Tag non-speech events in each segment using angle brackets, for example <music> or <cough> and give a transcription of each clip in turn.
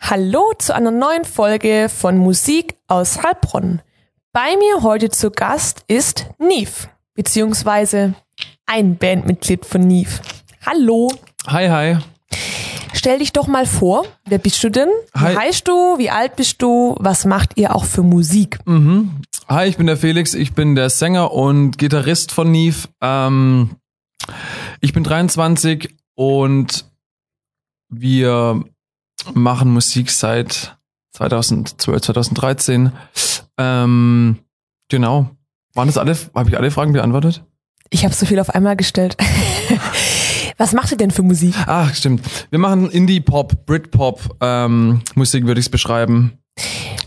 Hallo zu einer neuen Folge von Musik aus Heilbronn. Bei mir heute zu Gast ist Neve, beziehungsweise ein Bandmitglied von Neve. Hallo. Hi, hi. Stell dich doch mal vor, wer bist du denn? Hi. Wie heißt du? Wie alt bist du? Was macht ihr auch für Musik? Mhm. Hi, ich bin der Felix, ich bin der Sänger und Gitarrist von Neve. Ähm, ich bin 23 und wir machen Musik seit 2012, 2013. Ähm, genau. Waren das alle, habe ich alle Fragen beantwortet? Ich habe so viel auf einmal gestellt. <laughs> Was macht ihr denn für Musik? Ach, stimmt. Wir machen Indie-Pop, Brit-Pop, ähm, Musik würde ich es beschreiben.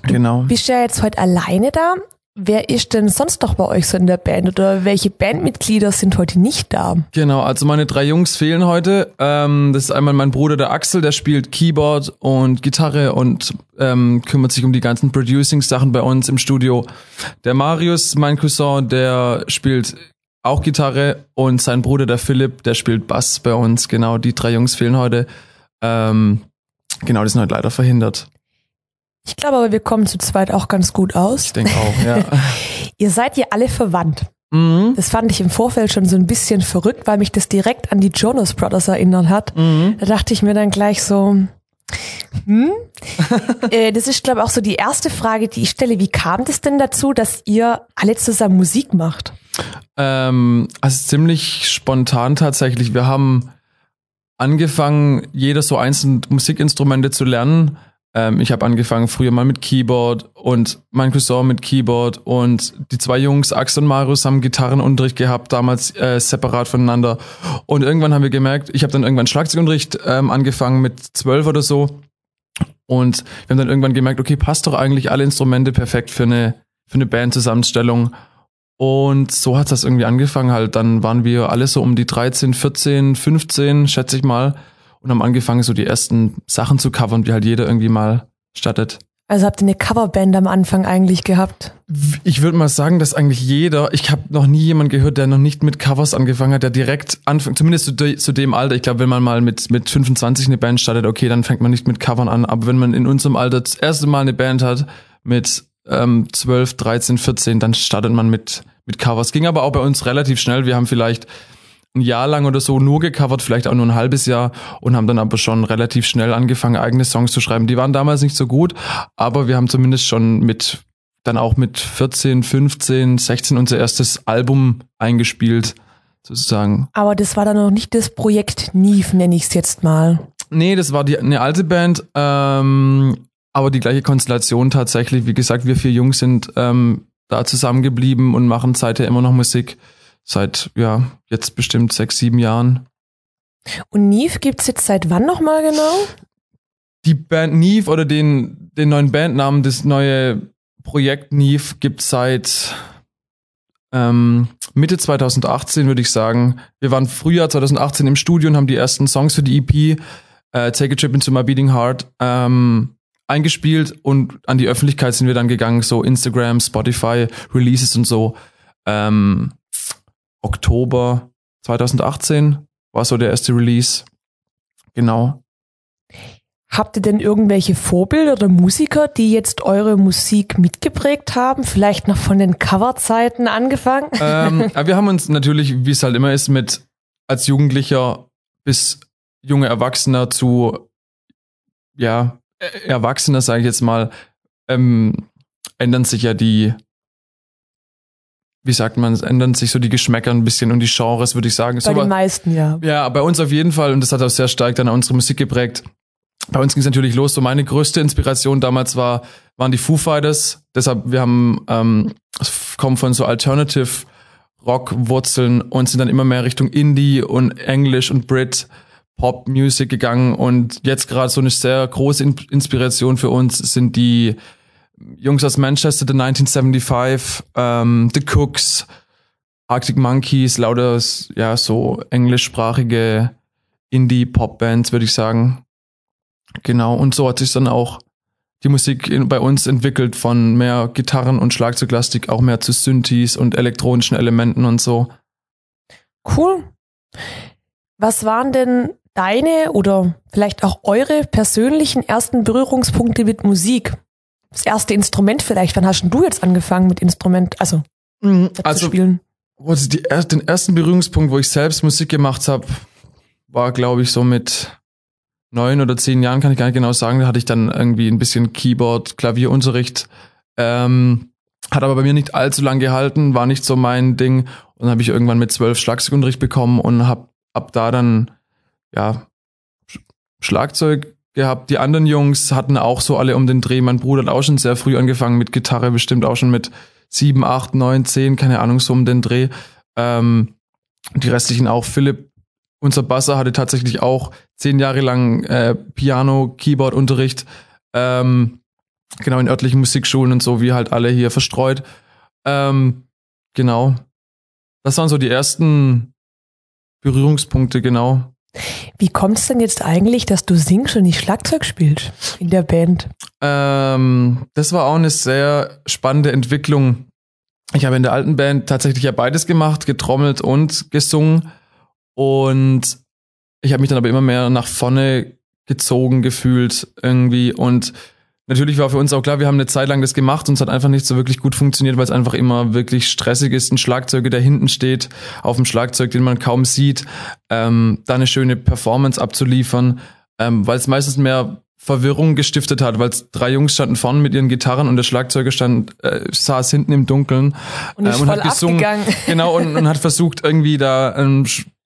Genau. Bist du ja jetzt heute alleine da? Wer ist denn sonst noch bei euch so in der Band oder welche Bandmitglieder sind heute nicht da? Genau, also meine drei Jungs fehlen heute. Ähm, das ist einmal mein Bruder, der Axel, der spielt Keyboard und Gitarre und ähm, kümmert sich um die ganzen Producing-Sachen bei uns im Studio. Der Marius, mein Cousin, der spielt auch Gitarre und sein Bruder, der Philipp, der spielt Bass bei uns. Genau, die drei Jungs fehlen heute. Ähm, genau, die sind heute leider verhindert. Ich glaube aber, wir kommen zu zweit auch ganz gut aus. Ich denke auch, ja. <laughs> Ihr seid ja alle verwandt. mhm. Das fand ich im Vorfeld schon so ein bisschen verrückt, weil mich das direkt an die Jonas Brothers erinnert hat. Mhm. Da dachte ich mir dann gleich so, hm? <laughs> äh, das ist, glaube ich, auch so die erste Frage, die ich stelle. Wie kam das denn dazu, dass ihr alle zusammen Musik macht? Ähm, also ziemlich spontan tatsächlich. Wir haben angefangen, jeder so einzelne Musikinstrumente zu lernen. Ähm, ich habe angefangen früher mal mit Keyboard und mein Cousin mit Keyboard und die zwei Jungs, Axel und Marius, haben Gitarrenunterricht gehabt, damals äh, separat voneinander. Und irgendwann haben wir gemerkt, ich habe dann irgendwann Schlagzeugunterricht ähm, angefangen mit zwölf oder so. Und wir haben dann irgendwann gemerkt, okay, passt doch eigentlich alle Instrumente perfekt für eine, für eine Bandzusammenstellung. Und so hat das irgendwie angefangen halt. Dann waren wir alle so um die 13, 14, 15, schätze ich mal. Und haben angefangen, so die ersten Sachen zu covern, die halt jeder irgendwie mal stattet. Also habt ihr eine Coverband am Anfang eigentlich gehabt? Ich würde mal sagen, dass eigentlich jeder, ich habe noch nie jemand gehört, der noch nicht mit Covers angefangen hat, der direkt anfängt, zumindest zu, de, zu dem Alter. Ich glaube, wenn man mal mit, mit 25 eine Band startet, okay, dann fängt man nicht mit Covern an. Aber wenn man in unserem Alter das erste Mal eine Band hat, mit ähm, 12, 13, 14, dann startet man mit, mit Covers. Ging aber auch bei uns relativ schnell. Wir haben vielleicht ein Jahr lang oder so nur gecovert, vielleicht auch nur ein halbes Jahr und haben dann aber schon relativ schnell angefangen, eigene Songs zu schreiben. Die waren damals nicht so gut, aber wir haben zumindest schon mit, dann auch mit 14, 15, 16 unser erstes Album eingespielt, sozusagen. Aber das war dann noch nicht das Projekt Neve, nenne ich es jetzt mal. Nee, das war die, eine alte Band, ähm, aber die gleiche Konstellation tatsächlich. Wie gesagt, wir vier Jungs sind ähm, da zusammengeblieben und machen seither immer noch Musik. Seit, ja, jetzt bestimmt sechs, sieben Jahren. Und Neve gibt's jetzt seit wann nochmal genau? Die Band Neve oder den, den neuen Bandnamen, das neue Projekt Neve gibt's seit ähm, Mitte 2018, würde ich sagen. Wir waren Frühjahr 2018 im Studio und haben die ersten Songs für die EP äh, Take a Trip into My Beating Heart ähm, eingespielt und an die Öffentlichkeit sind wir dann gegangen, so Instagram, Spotify, Releases und so. Ähm, Oktober 2018 war so der erste Release. Genau. Habt ihr denn irgendwelche Vorbilder oder Musiker, die jetzt eure Musik mitgeprägt haben? Vielleicht noch von den Coverzeiten angefangen? ähm, <laughs> wir haben uns natürlich, wie es halt immer ist, mit als Jugendlicher bis junge Erwachsener zu, ja, Erwachsener, sage ich jetzt mal, ähm, ändern sich ja die, wie sagt man, es ändern sich so die Geschmäcker ein bisschen und die Genres, würde ich sagen. Bei so, den meisten, ja. Ja, bei uns auf jeden Fall und das hat auch sehr stark dann unsere Musik geprägt. Bei uns ging es natürlich los. So meine größte Inspiration damals war waren die Foo Fighters. Deshalb wir haben ähm, kommen von so Alternative Rock Wurzeln und sind dann immer mehr Richtung Indie und Englisch und Brit Pop Music gegangen und jetzt gerade so eine sehr große In Inspiration für uns sind die Jungs aus Manchester, The 1975, ähm, The Cooks, Arctic Monkeys, lauter ja so englischsprachige Indie Pop Bands, würde ich sagen. Genau und so hat sich dann auch die Musik in, bei uns entwickelt von mehr Gitarren und Schlagzeuglastik auch mehr zu Synthes und elektronischen Elementen und so. Cool. Was waren denn deine oder vielleicht auch eure persönlichen ersten Berührungspunkte mit Musik? Das erste Instrument vielleicht. Wann hast du jetzt angefangen mit Instrument, also, Mhm, zu Also spielen? also die, den ersten Berührungspunkt, wo ich selbst Musik gemacht habe, war, glaube ich, so mit neun oder zehn Jahren, kann ich gar nicht genau sagen. Da hatte ich dann irgendwie ein bisschen Keyboard, Klavierunterricht. Ähm, hat aber bei mir nicht allzu lang gehalten, war nicht so mein Ding. Und dann habe ich irgendwann mit zwölf Schlagzeugunterricht bekommen und habe ab da dann ja Sch- Schlagzeug gehabt. Die anderen Jungs hatten auch so alle um den Dreh. Mein Bruder hat auch schon sehr früh angefangen mit Gitarre, bestimmt auch schon mit sieben, acht, neun, zehn, keine Ahnung, so um den Dreh. Ähm, die restlichen auch. Philipp, unser Basser, hatte tatsächlich auch zehn Jahre lang äh, Piano, Keyboard-Unterricht. Ähm, genau in örtlichen Musikschulen und so, wie halt alle hier verstreut. Ähm, genau. Das waren so die ersten Berührungspunkte, genau. Wie kommt es denn jetzt eigentlich, dass du singst und nicht Schlagzeug spielst in der Band? Ähm, das war auch eine sehr spannende Entwicklung. Ich habe in der alten Band tatsächlich ja beides gemacht, getrommelt und gesungen. Und ich habe mich dann aber immer mehr nach vorne gezogen gefühlt irgendwie. Und natürlich war für uns auch klar, wir haben eine Zeit lang das gemacht und es hat einfach nicht so wirklich gut funktioniert, weil es einfach immer wirklich stressig ist, ein Schlagzeuger, der hinten steht, auf dem Schlagzeug, den man kaum sieht, ähm, da eine schöne Performance abzuliefern, ähm, weil es meistens mehr Verwirrung gestiftet hat, weil es drei Jungs standen vorne mit ihren Gitarren und der Schlagzeuger stand, äh, saß hinten im Dunkeln Und ähm, voll abgegangen. Genau, und, und hat versucht, irgendwie da, ähm,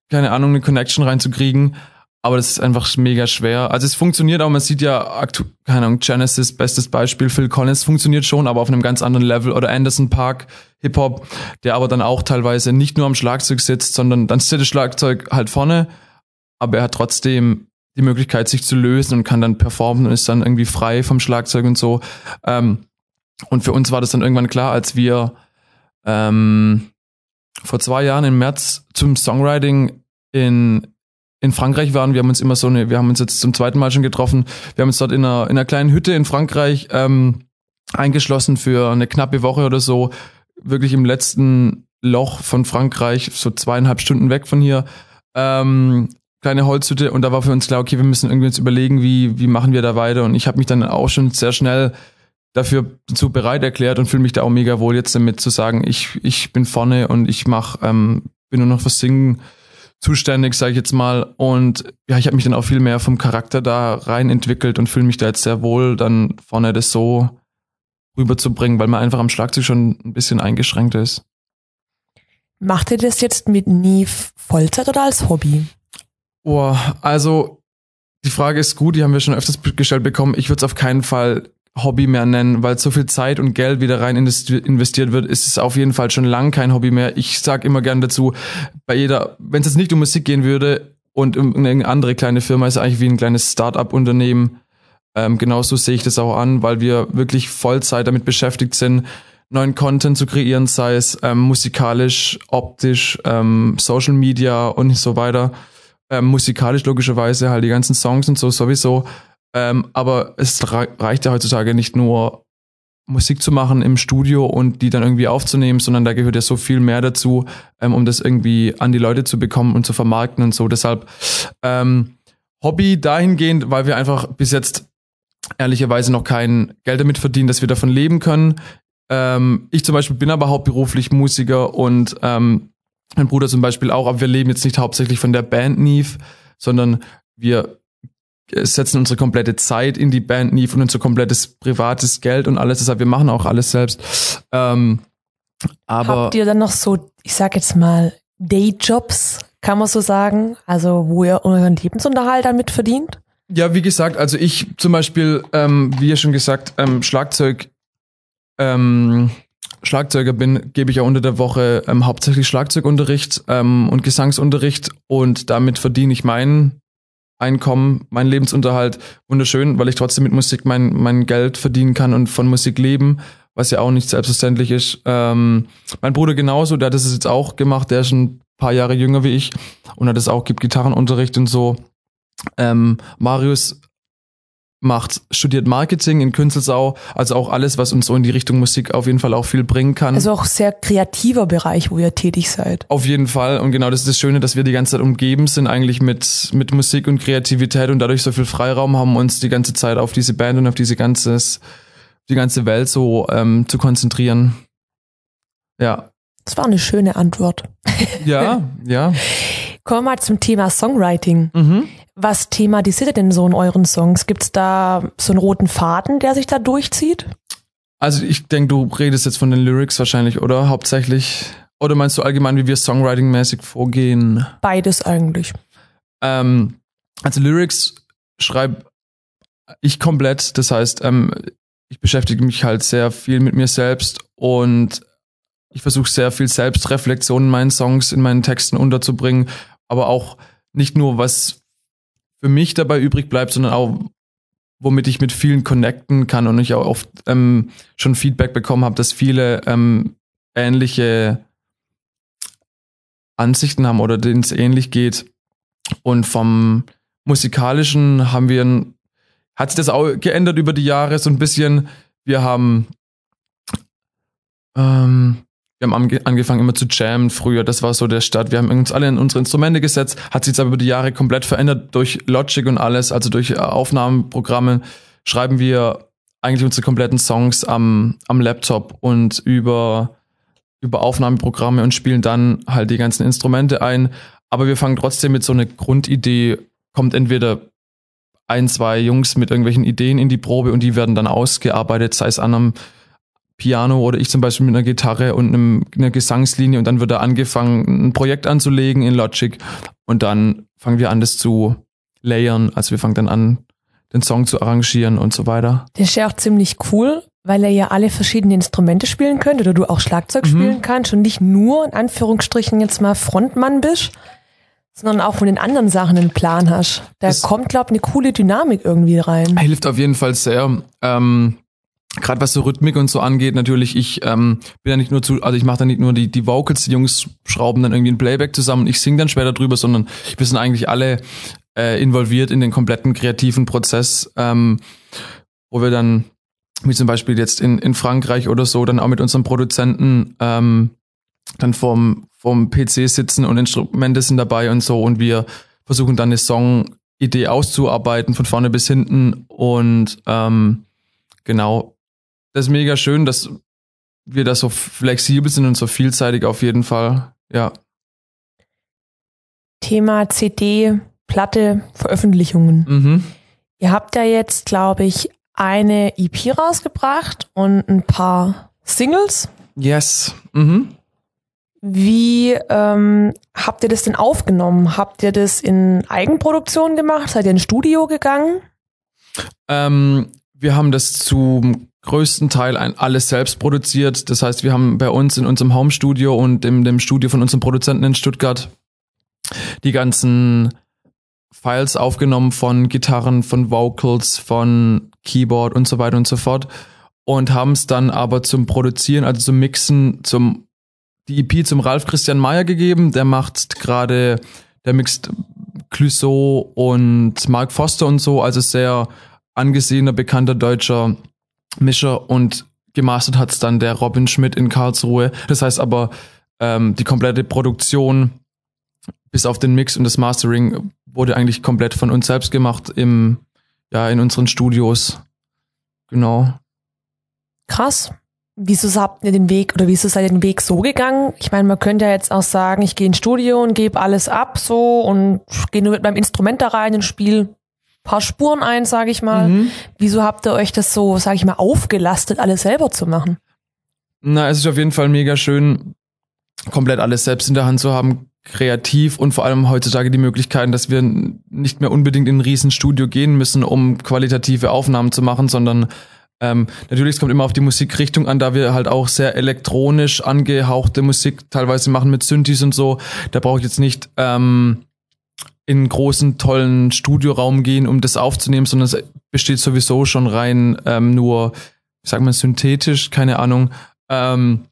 keine Ahnung, eine Connection reinzukriegen. Aber das ist einfach mega schwer. Also es funktioniert auch, man sieht ja, keine Ahnung, Genesis, bestes Beispiel, Phil Collins funktioniert schon, aber auf einem ganz anderen Level. Oder Anderson Park, Hip-Hop, der aber dann auch teilweise nicht nur am Schlagzeug sitzt, sondern dann sitzt das Schlagzeug halt vorne, aber er hat trotzdem die Möglichkeit, sich zu lösen und kann dann performen und ist dann irgendwie frei vom Schlagzeug und so. Ähm, und für uns war das dann irgendwann klar, als wir ähm, vor zwei Jahren im März zum Songwriting in, in Frankreich waren. Wir haben uns immer so eine, wir haben uns jetzt zum zweiten Mal schon getroffen. Wir haben uns dort in einer, in einer kleinen Hütte in Frankreich ähm, eingeschlossen für eine knappe Woche oder so. Wirklich im letzten Loch von Frankreich, so zweieinhalb Stunden weg von hier. Ähm, kleine Holzhütte und da war für uns klar, okay, wir müssen irgendwie uns überlegen, wie, wie machen wir da weiter. Und ich habe mich dann auch schon sehr schnell dafür zu bereit erklärt und fühle mich da auch mega wohl jetzt damit zu sagen, ich, ich bin vorne und ich mach, ähm, bin nur noch fürs Singen zuständig, sage ich jetzt mal. Und ja, ich habe mich dann auch viel mehr vom Charakter da rein entwickelt und fühle mich da jetzt sehr wohl, dann vorne das so rüberzubringen, weil man einfach am Schlagzeug schon ein bisschen eingeschränkt ist. Macht ihr das jetzt mit Neve Vollzeit oder als Hobby? Oh, also die Frage ist gut, die haben wir schon öfters gestellt bekommen. Ich würde es auf keinen Fall Hobby mehr nennen, weil so viel Zeit und Geld wieder rein investi- investiert wird, ist es auf jeden Fall schon lang kein Hobby mehr. Ich sag immer gern dazu, bei jeder, wenn es jetzt nicht um Musik gehen würde und um irgendeine andere kleine Firma, ist eigentlich wie ein kleines Start-up-Unternehmen. Ähm, genauso sehe ich das auch an, weil wir wirklich Vollzeit damit beschäftigt sind, neuen Content zu kreieren, sei es ähm, musikalisch, optisch, ähm, Social Media und so weiter. Ähm, musikalisch logischerweise halt die ganzen Songs und so sowieso. Ähm, aber es rei- reicht ja heutzutage nicht nur Musik zu machen im Studio und die dann irgendwie aufzunehmen, sondern da gehört ja so viel mehr dazu, ähm, um das irgendwie an die Leute zu bekommen und zu vermarkten und so. Deshalb ähm, Hobby dahingehend, weil wir einfach bis jetzt ehrlicherweise noch kein Geld damit verdienen, dass wir davon leben können. Ähm, ich zum Beispiel bin aber hauptberuflich Musiker und ähm, mein Bruder zum Beispiel auch, aber wir leben jetzt nicht hauptsächlich von der Band Neve, sondern wir setzen unsere komplette Zeit in die Band Neve und unser komplettes privates Geld und alles. Deshalb, wir machen auch alles selbst. Ähm, aber Habt ihr dann noch so, ich sag jetzt mal, Dayjobs, kann man so sagen? Also, wo ihr euren Lebensunterhalt damit verdient? Ja, wie gesagt, also ich zum Beispiel, ähm, wie ja schon gesagt, ähm, Schlagzeug, ähm, Schlagzeuger bin, gebe ich ja unter der Woche ähm, hauptsächlich Schlagzeugunterricht ähm, und Gesangsunterricht und damit verdiene ich mein Einkommen, meinen Lebensunterhalt wunderschön, weil ich trotzdem mit Musik mein, mein Geld verdienen kann und von Musik leben, was ja auch nicht selbstverständlich ist. Ähm, mein Bruder genauso, der hat das jetzt auch gemacht, der ist ein paar Jahre jünger wie ich und hat das auch, gibt Gitarrenunterricht und so. Ähm, Marius macht, studiert Marketing in Künzelsau, also auch alles, was uns so in die Richtung Musik auf jeden Fall auch viel bringen kann. Also auch sehr kreativer Bereich, wo ihr tätig seid. Auf jeden Fall. Und genau das ist das Schöne, dass wir die ganze Zeit umgeben sind eigentlich mit, mit Musik und Kreativität und dadurch so viel Freiraum haben, uns die ganze Zeit auf diese Band und auf diese ganzes, die ganze Welt so ähm, zu konzentrieren. Ja. Das war eine schöne Antwort. Ja, <laughs> ja. Kommen wir mal zum Thema Songwriting. Mhm. Was thematisiert ihr denn so in euren Songs? Gibt es da so einen roten Faden, der sich da durchzieht? Also ich denke, du redest jetzt von den Lyrics wahrscheinlich, oder? Hauptsächlich. Oder meinst du allgemein, wie wir Songwriting-mäßig vorgehen? Beides eigentlich. Ähm, also Lyrics schreibe ich komplett. Das heißt, ähm, ich beschäftige mich halt sehr viel mit mir selbst und ich versuche sehr viel Selbstreflexion in meinen Songs, in meinen Texten unterzubringen, aber auch nicht nur was für mich dabei übrig bleibt, sondern auch womit ich mit vielen connecten kann und ich auch oft ähm, schon Feedback bekommen habe, dass viele ähm, ähnliche Ansichten haben oder denen es ähnlich geht. Und vom musikalischen haben wir hat sich das auch geändert über die Jahre so ein bisschen. Wir haben ähm, wir haben angefangen immer zu jammen früher, das war so der Start. Wir haben uns alle in unsere Instrumente gesetzt, hat sich jetzt aber über die Jahre komplett verändert durch Logic und alles, also durch Aufnahmeprogramme schreiben wir eigentlich unsere kompletten Songs am, am Laptop und über, über Aufnahmeprogramme und spielen dann halt die ganzen Instrumente ein. Aber wir fangen trotzdem mit so einer Grundidee, kommt entweder ein, zwei Jungs mit irgendwelchen Ideen in die Probe und die werden dann ausgearbeitet, sei es an einem Piano oder ich zum Beispiel mit einer Gitarre und einem, einer Gesangslinie und dann wird da angefangen, ein Projekt anzulegen in Logic und dann fangen wir an, das zu layern. Also wir fangen dann an, den Song zu arrangieren und so weiter. Das ist ja auch ziemlich cool, weil er ja alle verschiedene Instrumente spielen könnt oder du auch Schlagzeug mhm. spielen kannst und nicht nur in Anführungsstrichen jetzt mal Frontmann bist, sondern auch von den anderen Sachen einen Plan hast. Da das kommt, glaube ich, eine coole Dynamik irgendwie rein. Hilft auf jeden Fall sehr. Ähm, gerade was so Rhythmik und so angeht, natürlich, ich ähm, bin ja nicht nur zu, also ich mache da nicht nur die, die Vocals, die Jungs schrauben dann irgendwie ein Playback zusammen, ich singe dann später drüber, sondern wir sind eigentlich alle äh, involviert in den kompletten kreativen Prozess, ähm, wo wir dann, wie zum Beispiel jetzt in, in Frankreich oder so, dann auch mit unserem Produzenten ähm, dann vorm, vorm PC sitzen und Instrumente sind dabei und so und wir versuchen dann eine Song-Idee auszuarbeiten von vorne bis hinten und ähm, genau das ist mega schön, dass wir da so flexibel sind und so vielseitig auf jeden Fall. Ja. Thema CD, Platte, Veröffentlichungen. Mhm. Ihr habt ja jetzt, glaube ich, eine EP rausgebracht und ein paar Singles. Yes. Mhm. Wie ähm, habt ihr das denn aufgenommen? Habt ihr das in Eigenproduktion gemacht? Seid ihr ins Studio gegangen? Ähm, wir haben das zum größten Teil ein, alles selbst produziert. Das heißt, wir haben bei uns in unserem Home-Studio und in dem Studio von unserem Produzenten in Stuttgart die ganzen Files aufgenommen von Gitarren, von Vocals, von Keyboard und so weiter und so fort und haben es dann aber zum Produzieren, also zum Mixen, zum die EP zum Ralf Christian Meyer gegeben. Der macht gerade, der mixt Clouseau und Mark Foster und so, also sehr angesehener, bekannter deutscher Mischer und gemastert hat es dann der Robin Schmidt in Karlsruhe. Das heißt aber, ähm, die komplette Produktion bis auf den Mix und das Mastering wurde eigentlich komplett von uns selbst gemacht im, ja, in unseren Studios. Genau. Krass. Wieso habt ihr den Weg oder wieso seid ihr den Weg so gegangen? Ich meine, man könnte ja jetzt auch sagen, ich gehe ins Studio und gebe alles ab so und gehe nur mit meinem Instrument da rein und spiele paar Spuren ein, sage ich mal. Mhm. Wieso habt ihr euch das so, sage ich mal, aufgelastet, alles selber zu machen? Na, es ist auf jeden Fall mega schön, komplett alles selbst in der Hand zu haben, kreativ und vor allem heutzutage die Möglichkeiten, dass wir nicht mehr unbedingt in ein Riesenstudio gehen müssen, um qualitative Aufnahmen zu machen, sondern ähm, natürlich, es kommt immer auf die Musikrichtung an, da wir halt auch sehr elektronisch angehauchte Musik teilweise machen mit Synthes und so. Da brauche ich jetzt nicht ähm, in einen großen, tollen Studioraum gehen, um das aufzunehmen, sondern es besteht sowieso schon rein ähm, nur, ich sag mal, synthetisch, keine Ahnung. Ähm,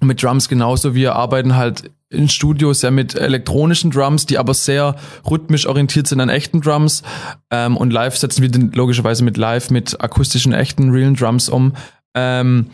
mit Drums genauso. Wir arbeiten halt in Studio sehr mit elektronischen Drums, die aber sehr rhythmisch orientiert sind an echten Drums. Ähm, und live setzen wir den logischerweise mit live, mit akustischen, echten, realen Drums um. Ähm,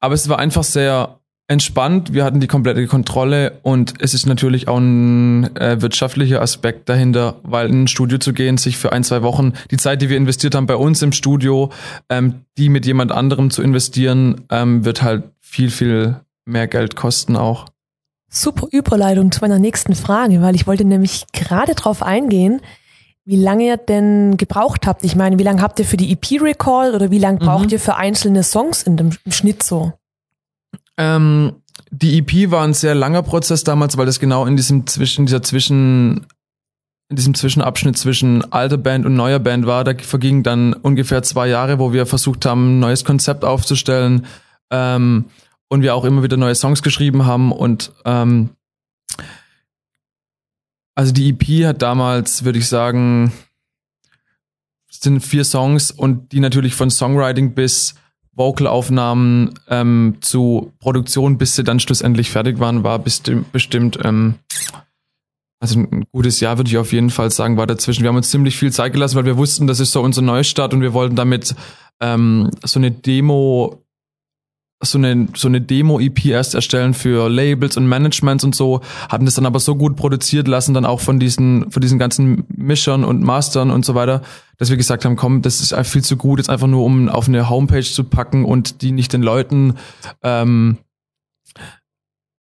aber es war einfach sehr entspannt. Wir hatten die komplette Kontrolle und es ist natürlich auch ein äh, wirtschaftlicher Aspekt dahinter, weil in ein Studio zu gehen, sich für ein, zwei Wochen die Zeit, die wir investiert haben bei uns im Studio, ähm, die mit jemand anderem zu investieren, ähm, wird halt viel, viel mehr Geld kosten auch. Super Überleitung zu meiner nächsten Frage, weil ich wollte nämlich gerade drauf eingehen, wie lange ihr denn gebraucht habt. Ich meine, wie lange habt ihr für die EP-Recall oder wie lange braucht mhm. ihr für einzelne Songs in dem, im Schnitt so? Ähm, die EP war ein sehr langer Prozess damals, weil das genau in diesem Zwischen, dieser Zwischen, in diesem Zwischenabschnitt zwischen alter Band und neuer Band war. Da vergingen dann ungefähr zwei Jahre, wo wir versucht haben, ein neues Konzept aufzustellen ähm, und wir auch immer wieder neue Songs geschrieben haben und ähm, also die EP hat damals, würde ich sagen, sind vier Songs und die natürlich von Songwriting bis Vocalaufnahmen ähm, zu Produktion, bis sie dann schlussendlich fertig waren, war bestimmt, bestimmt ähm, also ein gutes Jahr würde ich auf jeden Fall sagen, war dazwischen. Wir haben uns ziemlich viel Zeit gelassen, weil wir wussten, das ist so unser Neustart und wir wollten damit ähm, so eine Demo so eine, so eine Demo-EP erst erstellen für Labels und Managements und so, hatten das dann aber so gut produziert lassen, dann auch von diesen, von diesen ganzen Mischern und Mastern und so weiter, dass wir gesagt haben, komm, das ist viel zu gut, jetzt einfach nur um auf eine Homepage zu packen und die nicht den Leuten ähm,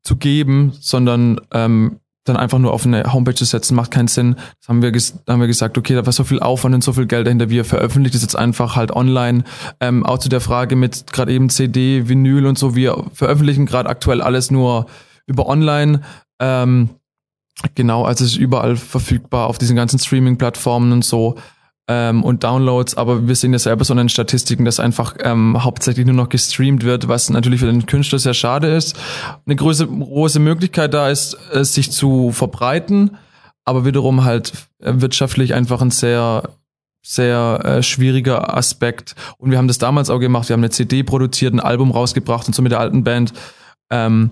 zu geben, sondern ähm, dann einfach nur auf eine Homepage zu setzen, macht keinen Sinn. Das haben wir, haben wir gesagt, okay, da war so viel Aufwand und so viel Geld dahinter, wir veröffentlichen das jetzt einfach halt online. Ähm, auch zu der Frage mit gerade eben CD, Vinyl und so, wir veröffentlichen gerade aktuell alles nur über online. Ähm, genau, also es ist überall verfügbar auf diesen ganzen Streaming-Plattformen und so ähm, und Downloads, aber wir sehen ja selber so in den Statistiken, dass einfach ähm, hauptsächlich nur noch gestreamt wird, was natürlich für den Künstler sehr schade ist. Eine große, große Möglichkeit da ist, es sich zu verbreiten, aber wiederum halt äh, wirtschaftlich einfach ein sehr sehr äh, schwieriger Aspekt. Und wir haben das damals auch gemacht. Wir haben eine CD produziert, ein Album rausgebracht und so mit der alten Band. Ähm,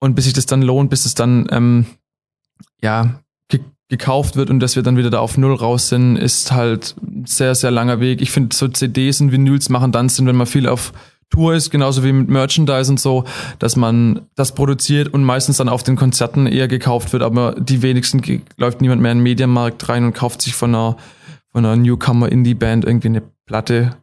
und bis sich das dann lohnt, bis es dann ähm, ja gekauft wird und dass wir dann wieder da auf Null raus sind, ist halt ein sehr, sehr langer Weg. Ich finde, so CDs und Vinyls machen dann Sinn, wenn man viel auf Tour ist, genauso wie mit Merchandise und so, dass man das produziert und meistens dann auf den Konzerten eher gekauft wird, aber die wenigsten läuft niemand mehr in den Medienmarkt rein und kauft sich von einer, von einer Newcomer-Indie-Band irgendwie eine Platte.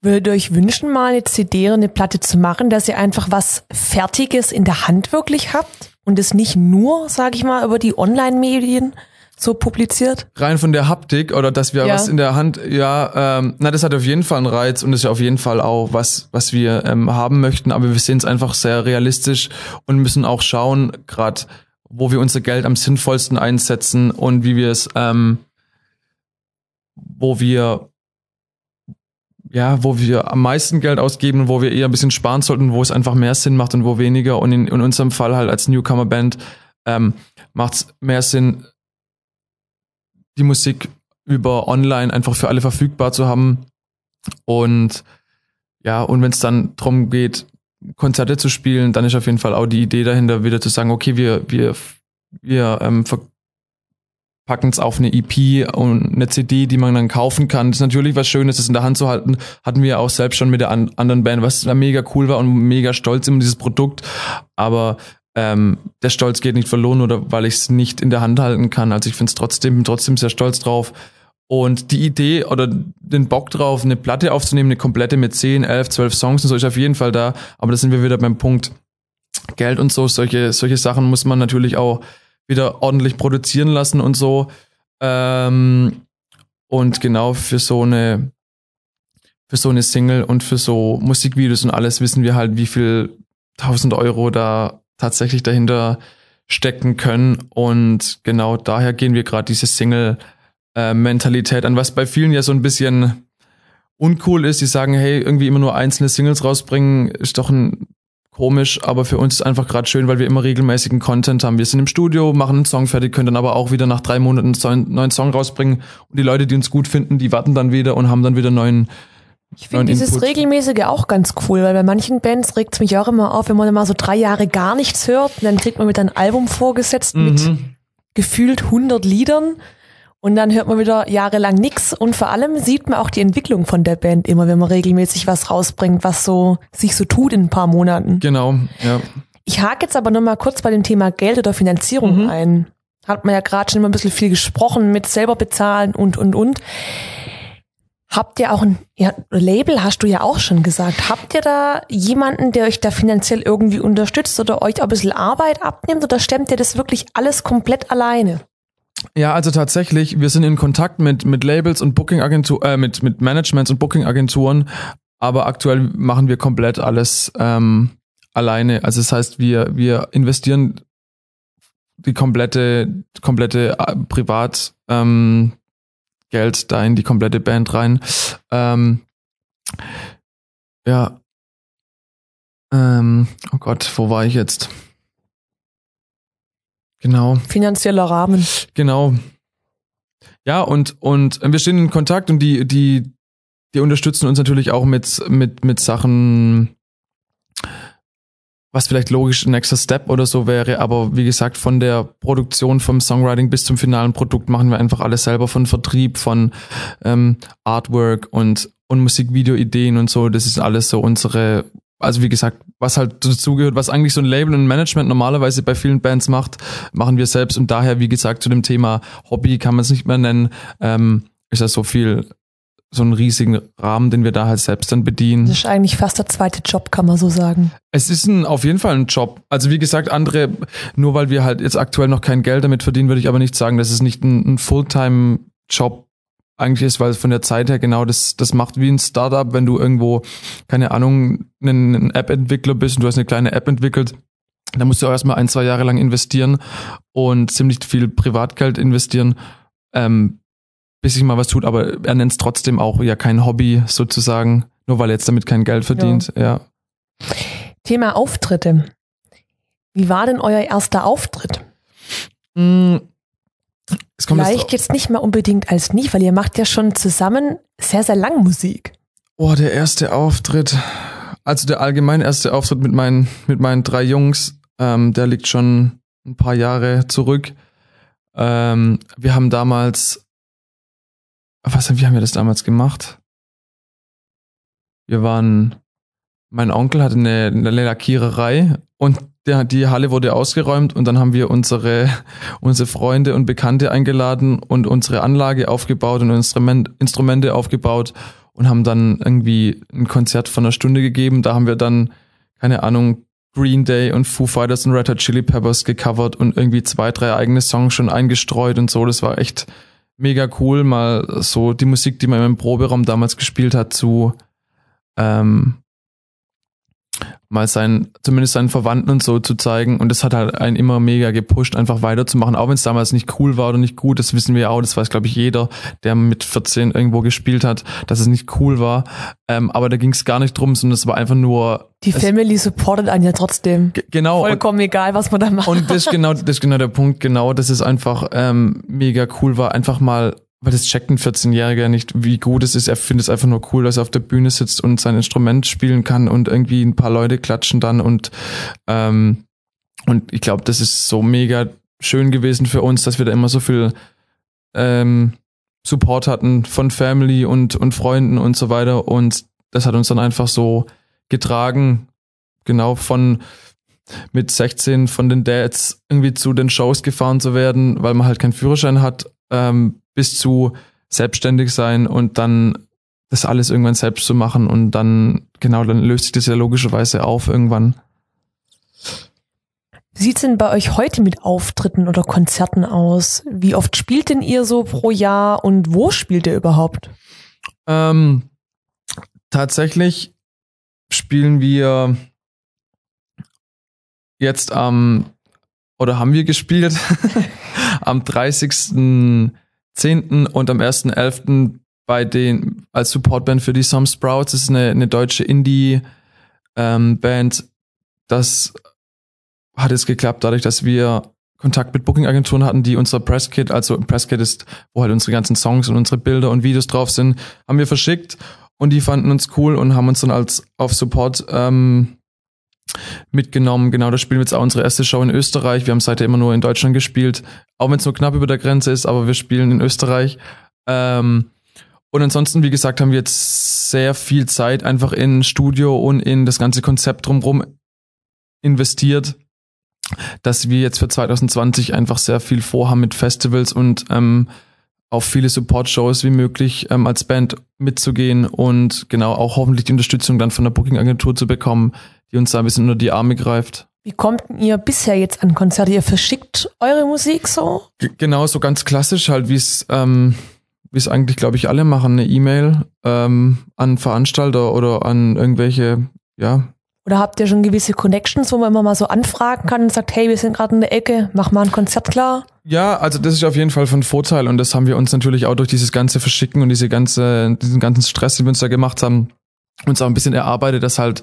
Würde euch wünschen, mal eine CD oder eine Platte zu machen, dass ihr einfach was Fertiges in der Hand wirklich habt? Und es nicht nur, sage ich mal, über die Online-Medien so publiziert? Rein von der Haptik oder dass wir ja. was in der Hand, ja, ähm, na, das hat auf jeden Fall einen Reiz und ist ja auf jeden Fall auch was, was wir ähm, haben möchten, aber wir sehen es einfach sehr realistisch und müssen auch schauen, gerade wo wir unser Geld am sinnvollsten einsetzen und wie wir es, ähm, wo wir ja, wo wir am meisten Geld ausgeben wo wir eher ein bisschen sparen sollten, wo es einfach mehr Sinn macht und wo weniger. Und in, in unserem Fall halt als Newcomer-Band ähm, macht es mehr Sinn, die Musik über online einfach für alle verfügbar zu haben. Und ja, und wenn es dann darum geht, Konzerte zu spielen, dann ist auf jeden Fall auch die Idee dahinter, wieder zu sagen, okay, wir, wir, wir ähm, packen es auf eine EP und eine CD, die man dann kaufen kann. Das ist natürlich was Schönes, das in der Hand zu halten. Hatten wir auch selbst schon mit der an anderen Band, was mega cool war und mega stolz in dieses Produkt. Aber ähm, der Stolz geht nicht verloren oder weil ich es nicht in der Hand halten kann. Also ich finde es trotzdem, trotzdem sehr stolz drauf. Und die Idee oder den Bock drauf, eine Platte aufzunehmen, eine komplette mit 10, 11, 12 Songs und so ist auf jeden Fall da. Aber da sind wir wieder beim Punkt Geld und so. Solche, solche Sachen muss man natürlich auch wieder ordentlich produzieren lassen und so. Ähm, und genau für so eine für so eine Single und für so Musikvideos und alles wissen wir halt, wie viel tausend Euro da tatsächlich dahinter stecken können. Und genau daher gehen wir gerade diese Single-Mentalität an, was bei vielen ja so ein bisschen uncool ist. Die sagen, hey, irgendwie immer nur einzelne Singles rausbringen, ist doch ein komisch, aber für uns ist einfach gerade schön, weil wir immer regelmäßigen Content haben. Wir sind im Studio, machen einen Song fertig, können dann aber auch wieder nach drei Monaten einen neuen Song rausbringen und die Leute, die uns gut finden, die warten dann wieder und haben dann wieder neuen Ich finde dieses Input. regelmäßige auch ganz cool, weil bei manchen Bands regt es mich auch immer auf, wenn man mal so drei Jahre gar nichts hört, und dann kriegt man wieder ein Album vorgesetzt mit Mhm. gefühlt 100 Liedern und dann hört man wieder jahrelang nix und vor allem sieht man auch die Entwicklung von der Band immer, wenn man regelmäßig was rausbringt, was so sich so tut in ein paar Monaten. Genau, ja. Ich hake jetzt aber noch mal kurz bei dem Thema Geld oder Finanzierung Mhm. ein. Hat man ja gerade schon immer ein bisschen viel gesprochen mit selber bezahlen und und und. Habt ihr auch ein ja, Label, hast du ja auch schon gesagt. Habt ihr da jemanden, der euch da finanziell irgendwie unterstützt oder euch auch ein bisschen Arbeit abnimmt oder stemmt ihr das wirklich alles komplett alleine? Ja, also tatsächlich, wir sind in Kontakt mit, mit Labels und Booking-Agenturen, äh, mit, mit Managements und Booking-Agenturen, aber aktuell machen wir komplett alles ähm, alleine. Also das heißt, wir, wir investieren die komplette, komplette äh, Privat ähm, Geld da in die komplette Band rein. Ähm, ja. Ähm, oh Gott, wo war ich jetzt? Genau. Finanzieller Rahmen. Genau. Ja, und, und wir stehen in Kontakt und die, die, die unterstützen uns natürlich auch mit, mit, mit Sachen, was vielleicht logisch ein nächster Step oder so wäre. Aber wie gesagt, von der Produktion, vom Songwriting bis zum finalen Produkt machen wir einfach alles selber von Vertrieb, von ähm, Artwork und, und Musikvideo-Ideen und so. Das ist alles so unsere, also wie gesagt, was halt dazugehört, was eigentlich so ein Label und Management normalerweise bei vielen Bands macht, machen wir selbst. Und daher, wie gesagt, zu dem Thema Hobby kann man es nicht mehr nennen, ähm, ist das so viel, so einen riesigen Rahmen, den wir da halt selbst dann bedienen. Das ist eigentlich fast der zweite Job, kann man so sagen. Es ist ein, auf jeden Fall ein Job. Also wie gesagt, andere, nur weil wir halt jetzt aktuell noch kein Geld damit verdienen, würde ich aber nicht sagen, dass es nicht ein, ein Fulltime-Job eigentlich ist, weil es von der Zeit her genau das, das macht wie ein Startup, wenn du irgendwo, keine Ahnung, ein, ein App-Entwickler bist und du hast eine kleine App entwickelt, da musst du auch erstmal ein, zwei Jahre lang investieren und ziemlich viel Privatgeld investieren, ähm, bis sich mal was tut, aber er nennt es trotzdem auch ja kein Hobby sozusagen, nur weil er jetzt damit kein Geld verdient, ja. Thema Auftritte. Wie war denn euer erster Auftritt? Jetzt Vielleicht jetzt nicht mal unbedingt als nie, weil ihr macht ja schon zusammen sehr, sehr lang Musik. Oh, der erste Auftritt. Also der allgemein erste Auftritt mit meinen, mit meinen drei Jungs, ähm, der liegt schon ein paar Jahre zurück. Ähm, wir haben damals, was, wie haben wir das damals gemacht? Wir waren, mein Onkel hatte eine, eine Lackiererei und der, die Halle wurde ausgeräumt und dann haben wir unsere, unsere Freunde und Bekannte eingeladen und unsere Anlage aufgebaut und Instrument, Instrumente aufgebaut und haben dann irgendwie ein Konzert von einer Stunde gegeben. Da haben wir dann, keine Ahnung, Green Day und Foo Fighters und Red Hot Chili Peppers gecovert und irgendwie zwei, drei eigene Songs schon eingestreut und so. Das war echt mega cool, mal so die Musik, die man im Proberaum damals gespielt hat, zu ähm, mal seinen, zumindest seinen Verwandten und so zu zeigen. Und das hat halt einen immer mega gepusht, einfach weiterzumachen. Auch wenn es damals nicht cool war oder nicht gut, das wissen wir ja auch, das weiß, glaube ich, jeder, der mit 14 irgendwo gespielt hat, dass es nicht cool war. Ähm, aber da ging es gar nicht drum, sondern es war einfach nur. Die Family supportet einen ja trotzdem. Genau. Vollkommen egal, was man da macht. Und das ist genau, das ist genau der Punkt, genau, dass es einfach ähm, mega cool war, einfach mal, weil das checkt ein 14-Jähriger nicht, wie gut es ist. Er findet es einfach nur cool, dass er auf der Bühne sitzt und sein Instrument spielen kann und irgendwie ein paar Leute klatschen dann und ähm, und ich glaube, das ist so mega schön gewesen für uns, dass wir da immer so viel ähm, Support hatten von Family und und Freunden und so weiter und das hat uns dann einfach so getragen, genau von mit 16 von den Dads irgendwie zu den Shows gefahren zu werden, weil man halt keinen Führerschein hat, ähm, bis zu selbstständig sein und dann das alles irgendwann selbst zu machen und dann, genau, dann löst sich das ja logischerweise auf irgendwann. Wie sieht's denn bei euch heute mit Auftritten oder Konzerten aus? Wie oft spielt denn ihr so pro Jahr und wo spielt ihr überhaupt? Ähm, tatsächlich spielen wir jetzt am, oder haben wir gespielt, <laughs> am 30.10. und am 1.11. bei den, als Supportband für die Some Sprouts, das ist eine, eine deutsche Indie-Band. das hat jetzt geklappt, dadurch, dass wir Kontakt mit Booking-Agenturen hatten, die unser Presskit, also Presskit ist, wo halt unsere ganzen Songs und unsere Bilder und Videos drauf sind, haben wir verschickt und die fanden uns cool und haben uns dann als auf Support ähm, mitgenommen. Genau, da spielen wir jetzt auch unsere erste Show in Österreich. Wir haben seitdem immer nur in Deutschland gespielt, auch wenn es nur knapp über der Grenze ist, aber wir spielen in Österreich. Ähm, und ansonsten, wie gesagt, haben wir jetzt sehr viel Zeit einfach in Studio und in das ganze Konzept drumherum investiert, dass wir jetzt für 2020 einfach sehr viel vorhaben mit Festivals und ähm, auf viele Support-Shows wie möglich ähm, als Band mitzugehen und genau auch hoffentlich die Unterstützung dann von der Booking-Agentur zu bekommen, die uns da ein bisschen unter die Arme greift. Wie kommt ihr bisher jetzt an Konzerte? Ihr verschickt eure Musik so? G genau, so ganz klassisch halt, wie es ähm, wie es eigentlich, glaube ich, alle machen, eine E-Mail ähm, an Veranstalter oder an irgendwelche, ja. Oder habt ihr schon gewisse Connections, wo man immer mal so anfragen kann und sagt, hey, wir sind gerade in der Ecke, mach mal ein Konzert klar? Ja, also das ist auf jeden Fall von Vorteil und das haben wir uns natürlich auch durch dieses ganze Verschicken und diese ganze, diesen ganzen Stress, den wir uns da gemacht haben, uns auch ein bisschen erarbeitet, dass halt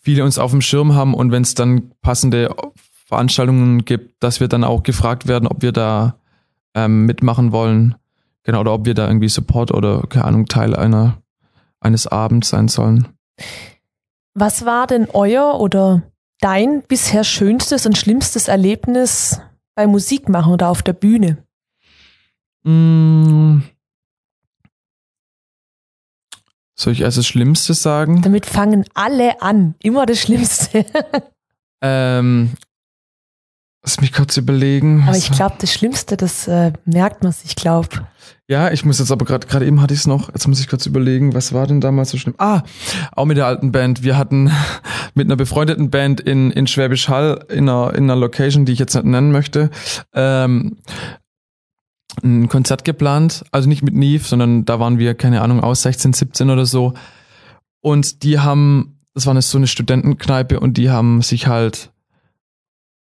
viele uns auf dem Schirm haben und wenn es dann passende Veranstaltungen gibt, dass wir dann auch gefragt werden, ob wir da ähm, mitmachen wollen. Genau, oder ob wir da irgendwie Support oder, keine Ahnung, Teil einer, eines Abends sein sollen. Was war denn euer oder dein bisher schönstes und schlimmstes Erlebnis bei Musikmachen oder auf der Bühne? Mm. Soll ich erst das Schlimmste sagen? Damit fangen alle an. Immer das Schlimmste. <laughs> ähm, lass mich kurz überlegen. Aber ich glaube, das Schlimmste, das äh, merkt man sich, glaube ja, ich muss jetzt aber gerade gerade eben hatte ich es noch. Jetzt muss ich kurz überlegen, was war denn damals so schlimm? Ah, auch mit der alten Band. Wir hatten <laughs> mit einer befreundeten Band in in Schwäbisch Hall in einer in einer Location, die ich jetzt nicht nennen möchte, ähm, ein Konzert geplant. Also nicht mit Neve, sondern da waren wir keine Ahnung aus 16, 17 oder so. Und die haben, das war eine, so eine Studentenkneipe und die haben sich halt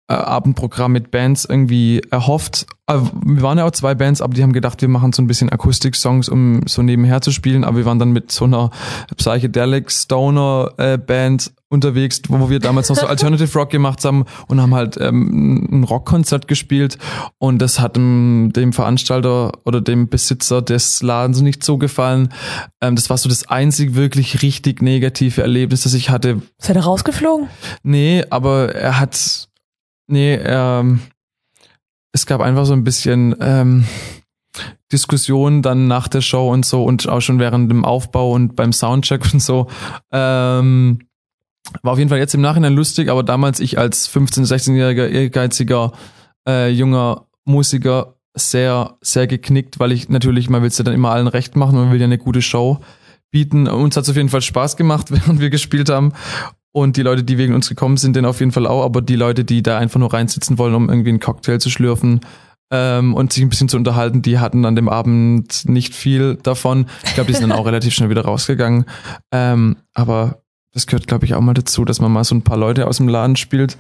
äh, Abendprogramm mit Bands irgendwie erhofft. Äh, wir waren ja auch zwei Bands, aber die haben gedacht, wir machen so ein bisschen Akustik-Songs, um so nebenher zu spielen. Aber wir waren dann mit so einer Psychedelic Stoner äh, Band unterwegs, wo wir damals noch so <laughs> Alternative Rock gemacht haben und haben halt ähm, ein Rockkonzert gespielt und das hat dem, dem Veranstalter oder dem Besitzer des Ladens nicht so gefallen. Ähm, das war so das einzig wirklich richtig negative Erlebnis, das ich hatte. Ist er da rausgeflogen? Nee, aber er hat Nee, ähm, es gab einfach so ein bisschen ähm, Diskussion dann nach der Show und so und auch schon während dem Aufbau und beim Soundcheck und so. Ähm, war auf jeden Fall jetzt im Nachhinein lustig, aber damals ich als 15-, 16-jähriger ehrgeiziger äh, junger Musiker sehr, sehr geknickt, weil ich natürlich, man will es ja dann immer allen recht machen und will ja eine gute Show bieten. Uns hat es auf jeden Fall Spaß gemacht, <laughs> während wir gespielt haben. Und die Leute, die wegen uns gekommen sind, den auf jeden Fall auch. Aber die Leute, die da einfach nur reinsitzen wollen, um irgendwie einen Cocktail zu schlürfen ähm, und sich ein bisschen zu unterhalten, die hatten an dem Abend nicht viel davon. Ich glaube, die sind dann auch <laughs> relativ schnell wieder rausgegangen. Ähm, aber das gehört, glaube ich, auch mal dazu, dass man mal so ein paar Leute aus dem Laden spielt.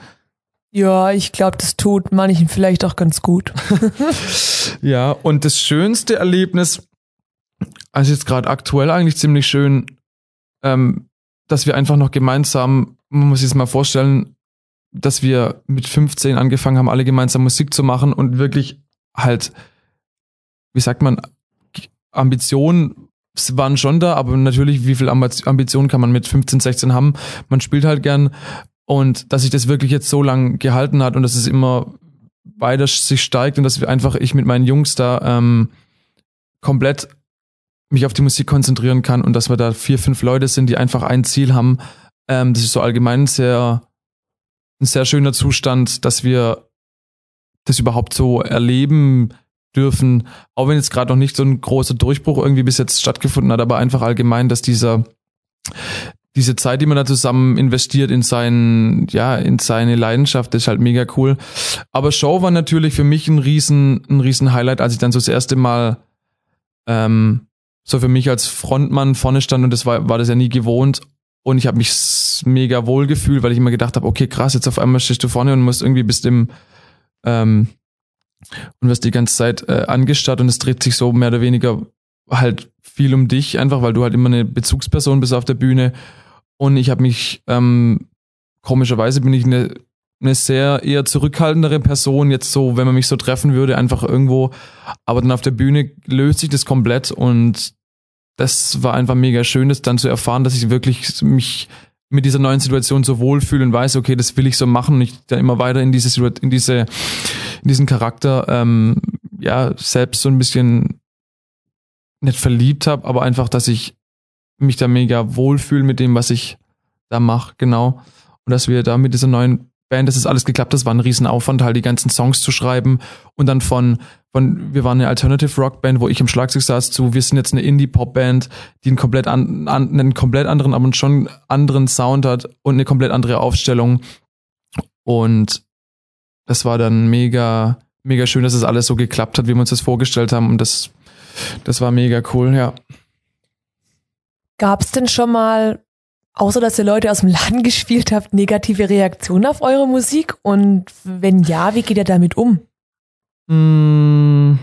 Ja, ich glaube, das tut manchen vielleicht auch ganz gut. <laughs> <laughs> ja, und das schönste Erlebnis, also jetzt gerade aktuell eigentlich ziemlich schön, ähm, dass wir einfach noch gemeinsam, man muss sich das mal vorstellen, dass wir mit 15 angefangen haben, alle gemeinsam Musik zu machen und wirklich halt, wie sagt man, Ambitionen waren schon da, aber natürlich, wie viel Ambitionen kann man mit 15, 16 haben? Man spielt halt gern und dass sich das wirklich jetzt so lang gehalten hat und dass es immer weiter sich steigt und dass wir einfach, ich mit meinen Jungs da ähm, komplett mich auf die Musik konzentrieren kann und dass wir da vier, fünf Leute sind, die einfach ein Ziel haben. Ähm, das ist so allgemein sehr, ein sehr schöner Zustand, dass wir das überhaupt so erleben dürfen, auch wenn jetzt gerade noch nicht so ein großer Durchbruch irgendwie bis jetzt stattgefunden hat, aber einfach allgemein, dass dieser diese Zeit, die man da zusammen investiert in seinen, ja, in seine Leidenschaft, ist halt mega cool. Aber Show war natürlich für mich ein riesen, ein riesen Highlight, als ich dann so das erste Mal ähm, so für mich als Frontmann vorne stand und das war, war das ja nie gewohnt. Und ich habe mich mega wohl gefühlt, weil ich immer gedacht habe, okay, krass, jetzt auf einmal stehst du vorne und musst irgendwie bis dem ähm, und wirst die ganze Zeit äh, angestarrt und es dreht sich so mehr oder weniger halt viel um dich, einfach weil du halt immer eine Bezugsperson bist auf der Bühne. Und ich habe mich, ähm, komischerweise bin ich eine, eine sehr eher zurückhaltendere Person, jetzt so, wenn man mich so treffen würde, einfach irgendwo. Aber dann auf der Bühne löst sich das komplett und das war einfach mega schön, das dann zu erfahren, dass ich wirklich mich mit dieser neuen Situation so wohlfühle und weiß, okay, das will ich so machen und ich dann immer weiter in diese in diese in diesen Charakter ähm, ja selbst so ein bisschen nicht verliebt habe, aber einfach, dass ich mich da mega wohlfühle mit dem, was ich da mache, genau. Und dass wir da mit dieser neuen Band, das ist alles geklappt, das war ein Riesenaufwand, halt die ganzen Songs zu schreiben und dann von, von wir waren eine Alternative Rock Band, wo ich im Schlagzeug saß, zu wir sind jetzt eine Indie Pop Band, die einen komplett, an, einen komplett anderen, aber schon anderen Sound hat und eine komplett andere Aufstellung. Und das war dann mega, mega schön, dass es alles so geklappt hat, wie wir uns das vorgestellt haben und das, das war mega cool, ja. Gab es denn schon mal außer dass ihr Leute aus dem Laden <laughs> gespielt habt, negative Reaktionen auf eure Musik? Und wenn ja, wie geht ihr damit um? Mm.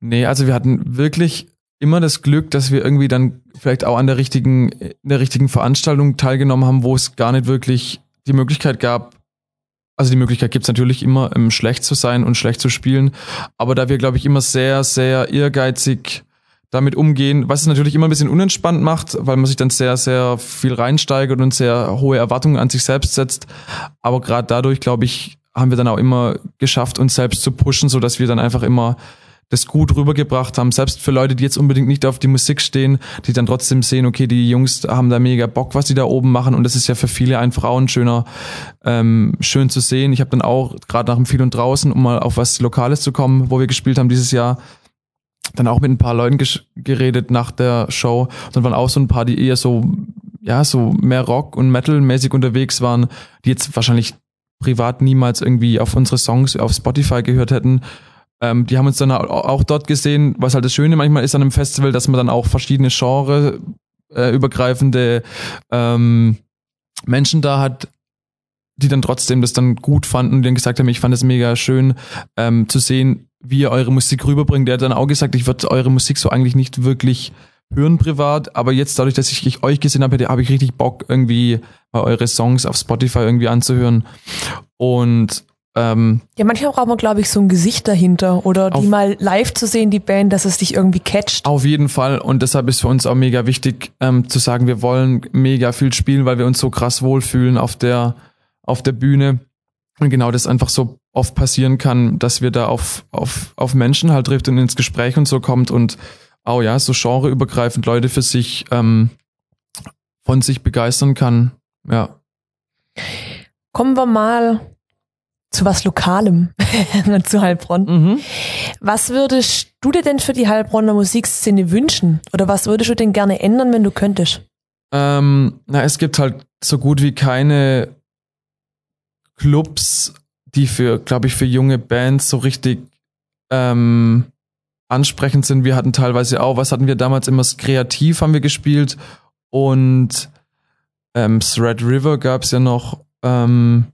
Nee, also wir hatten wirklich immer das Glück, dass wir irgendwie dann vielleicht auch an der richtigen, in der richtigen Veranstaltung teilgenommen haben, wo es gar nicht wirklich die Möglichkeit gab, also die Möglichkeit gibt es natürlich immer, um schlecht zu sein und schlecht zu spielen. Aber da wir, glaube ich, immer sehr, sehr ehrgeizig damit umgehen, was es natürlich immer ein bisschen unentspannt macht, weil man sich dann sehr, sehr viel reinsteigert und sehr hohe Erwartungen an sich selbst setzt. Aber gerade dadurch, glaube ich, haben wir dann auch immer geschafft, uns selbst zu pushen, so dass wir dann einfach immer das gut rübergebracht haben. Selbst für Leute, die jetzt unbedingt nicht auf die Musik stehen, die dann trotzdem sehen, okay, die Jungs haben da mega Bock, was die da oben machen. Und das ist ja für viele ein schöner, ähm, schön zu sehen. Ich habe dann auch gerade nach dem Viel und Draußen, um mal auf was Lokales zu kommen, wo wir gespielt haben dieses Jahr, dann auch mit ein paar Leuten geredet nach der Show. Dann waren auch so ein paar, die eher so, ja, so mehr Rock und Metal-mäßig unterwegs waren, die jetzt wahrscheinlich privat niemals irgendwie auf unsere Songs auf Spotify gehört hätten. Ähm, die haben uns dann auch dort gesehen, was halt das Schöne manchmal ist an einem Festival, dass man dann auch verschiedene Genre äh, übergreifende ähm, Menschen da hat, die dann trotzdem das dann gut fanden und dann gesagt haben, ich fand es mega schön ähm, zu sehen, wie ihr eure Musik rüberbringt. Der hat dann auch gesagt, ich würde eure Musik so eigentlich nicht wirklich hören privat, aber jetzt dadurch, dass ich euch gesehen habe, habe ich richtig Bock irgendwie eure Songs auf Spotify irgendwie anzuhören und ähm, ja, manchmal braucht man, glaube ich, so ein Gesicht dahinter oder die mal live zu sehen, die Band, dass es dich irgendwie catcht. Auf jeden Fall und deshalb ist für uns auch mega wichtig ähm, zu sagen, wir wollen mega viel spielen, weil wir uns so krass wohlfühlen auf der auf der Bühne und genau das einfach so oft passieren kann, dass wir da auf auf auf Menschen halt trifft und ins Gespräch und so kommt und auch ja so genreübergreifend Leute für sich ähm, von sich begeistern kann. Ja. Kommen wir mal zu was Lokalem, <laughs> zu Heilbronn. Mhm. Was würdest du dir denn für die Heilbronner Musikszene wünschen? Oder was würdest du denn gerne ändern, wenn du könntest? Ähm, na, es gibt halt so gut wie keine Clubs, die für, glaube ich, für junge Bands so richtig ähm, ansprechend sind. Wir hatten teilweise auch, was hatten wir damals immer kreativ haben wir gespielt und ähm, Thread River gab es ja noch. Ähm,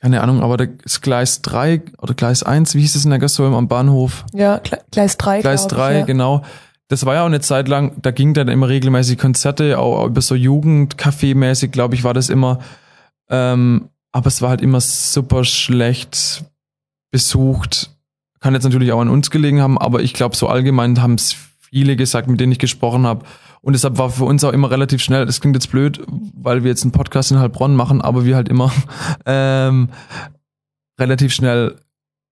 keine Ahnung, aber das Gleis 3 oder Gleis 1, wie hieß es in der Gassolm am Bahnhof? Ja, Gleis 3. Gleis 3, ich, genau. Das war ja auch eine Zeit lang, da ging dann immer regelmäßig Konzerte, auch über so Jugendcafé-mäßig, glaube ich, war das immer. Ähm, aber es war halt immer super schlecht besucht. Kann jetzt natürlich auch an uns gelegen haben, aber ich glaube, so allgemein haben es viele gesagt, mit denen ich gesprochen habe, und deshalb war für uns auch immer relativ schnell, das klingt jetzt blöd, weil wir jetzt einen Podcast in Heilbronn machen, aber wir halt immer <laughs> ähm, relativ schnell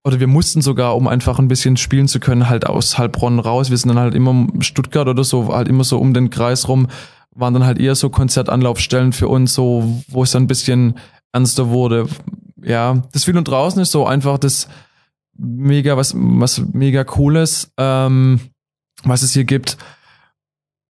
oder wir mussten sogar, um einfach ein bisschen spielen zu können, halt aus Heilbronn raus. Wir sind dann halt immer Stuttgart oder so, halt immer so um den Kreis rum, waren dann halt eher so Konzertanlaufstellen für uns, so, wo es dann ein bisschen ernster wurde. Ja, das Viel und Draußen ist so einfach das mega, was, was mega cooles, ähm, was es hier gibt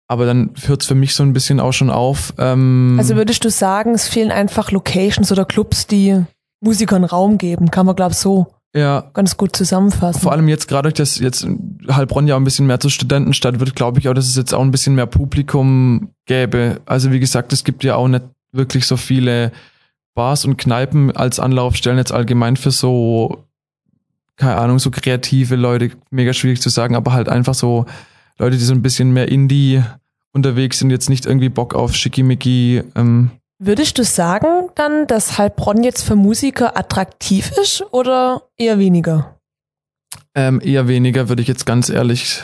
aber dann hört es für mich so ein bisschen auch schon auf. Ähm also würdest du sagen, es fehlen einfach Locations oder Clubs, die Musikern Raum geben, kann man glaube ich so ja. ganz gut zusammenfassen. Vor allem jetzt gerade, dass jetzt Heilbronn ja ein bisschen mehr zur Studentenstadt wird, glaube ich auch, dass es jetzt auch ein bisschen mehr Publikum gäbe. Also wie gesagt, es gibt ja auch nicht wirklich so viele Bars und Kneipen als Anlaufstellen jetzt allgemein für so, keine Ahnung, so kreative Leute, mega schwierig zu sagen, aber halt einfach so Leute, die so ein bisschen mehr Indie unterwegs sind, jetzt nicht irgendwie Bock auf Schickimicki. Ähm. Würdest du sagen dann, dass Heilbronn jetzt für Musiker attraktiv ist oder eher weniger? Ähm, eher weniger, würde ich jetzt ganz ehrlich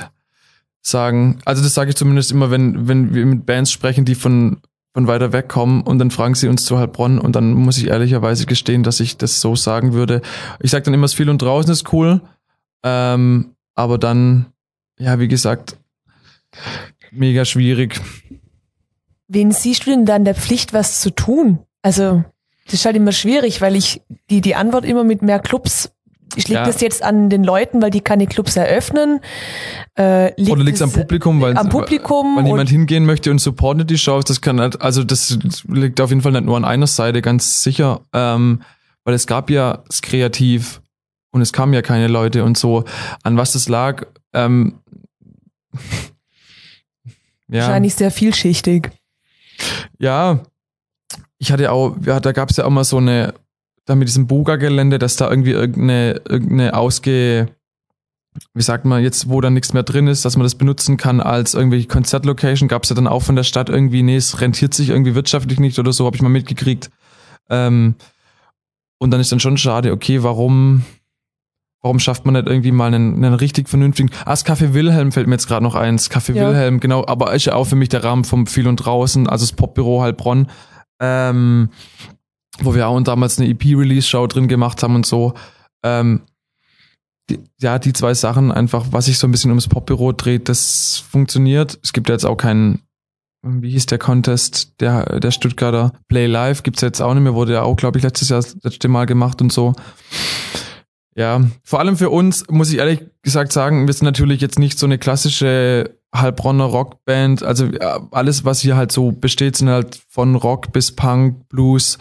sagen. Also das sage ich zumindest immer, wenn, wenn wir mit Bands sprechen, die von, von weiter weg kommen und dann fragen sie uns zu Heilbronn und dann muss ich ehrlicherweise gestehen, dass ich das so sagen würde. Ich sage dann immer, es viel und draußen ist cool, ähm, aber dann, ja, wie gesagt, mega schwierig. Wen siehst du denn dann der Pflicht, was zu tun? Also, das ist halt immer schwierig, weil ich die, die Antwort immer mit mehr Clubs liegt ja. das jetzt an den Leuten, weil die keine Clubs eröffnen? Äh, liegt Oder liegt es am Publikum, weil, am Publikum weil niemand hingehen möchte und supportet die Shows? Das kann halt, also das liegt auf jeden Fall nicht nur an einer Seite, ganz sicher. Ähm, weil es gab ja das Kreativ und es kamen ja keine Leute und so. An was das lag, ähm, <laughs> ja. Wahrscheinlich sehr vielschichtig. Ja, ich hatte auch, ja, da gab es ja auch mal so eine, da mit diesem Buga-Gelände, dass da irgendwie irgendeine, irgendeine ausge, wie sagt man jetzt, wo da nichts mehr drin ist, dass man das benutzen kann als irgendwelche Konzertlocation, gab es ja dann auch von der Stadt irgendwie, nee, es rentiert sich irgendwie wirtschaftlich nicht oder so, habe ich mal mitgekriegt. Ähm, und dann ist dann schon schade, okay, warum, Warum schafft man nicht irgendwie mal einen, einen richtig vernünftigen. Ah, das Café Wilhelm fällt mir jetzt gerade noch eins. Café ja. Wilhelm, genau, aber ist ja auch für mich der Rahmen vom Viel und Draußen, also das Popbüro Heilbronn, ähm, wo wir auch damals eine EP-Release-Show drin gemacht haben und so. Ähm, die, ja, die zwei Sachen einfach, was sich so ein bisschen ums Popbüro dreht, das funktioniert. Es gibt ja jetzt auch keinen, wie hieß der Contest, der, der Stuttgarter Play Live, gibt's jetzt auch nicht mehr, wurde ja auch, glaube ich, letztes Jahr das letzte Mal gemacht und so. Ja, vor allem für uns muss ich ehrlich gesagt sagen, wir sind natürlich jetzt nicht so eine klassische Heilbronner Rockband. Also alles, was hier halt so besteht, sind halt von Rock bis Punk, Blues,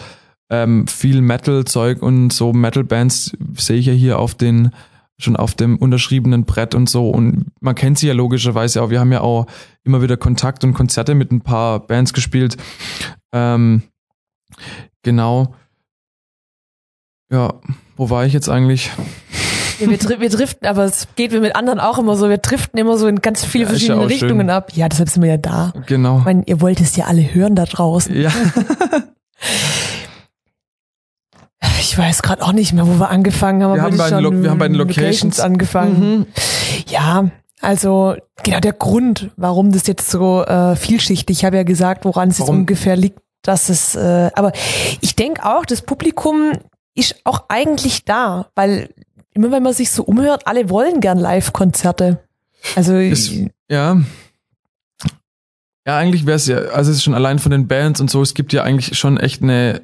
ähm, viel Metal-Zeug und so Metal-Bands sehe ich ja hier auf den schon auf dem unterschriebenen Brett und so. Und man kennt sie ja logischerweise auch. Wir haben ja auch immer wieder Kontakt und Konzerte mit ein paar Bands gespielt. Ähm, genau. Ja, wo war ich jetzt eigentlich? Ja, wir, wir driften, aber es geht mir mit anderen auch immer so. Wir driften immer so in ganz viele ja, verschiedene ja Richtungen schön. ab. Ja, deshalb sind wir ja da. Genau. Ich meine, ihr wollt es ja alle hören da draußen. Ja. <laughs> ich weiß gerade auch nicht mehr, wo wir angefangen haben. Wir, haben bei, den, wir haben bei den Locations, Locations angefangen. Mhm. Ja, also genau der Grund, warum das jetzt so äh, vielschichtig, ich habe ja gesagt, woran es jetzt ungefähr liegt, dass es, äh, aber ich denke auch, das Publikum ist auch eigentlich da, weil immer wenn man sich so umhört, alle wollen gern Live-Konzerte. Also es, ja. Ja, eigentlich wäre es ja, also es ist schon allein von den Bands und so, es gibt ja eigentlich schon echt eine